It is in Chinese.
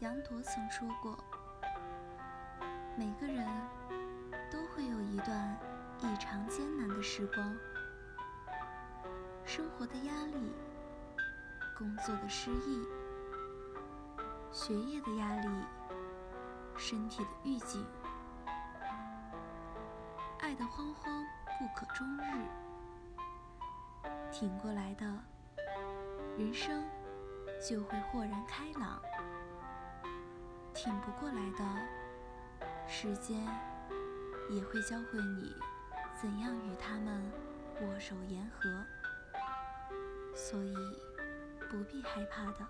杨铎曾说过：“每个人都会有一段异常艰难的时光，生活的压力，工作的失意，学业的压力，身体的预警，爱的慌慌不可终日。挺过来的，人生就会豁然开朗。”挺不过来的，时间也会教会你怎样与他们握手言和，所以不必害怕的。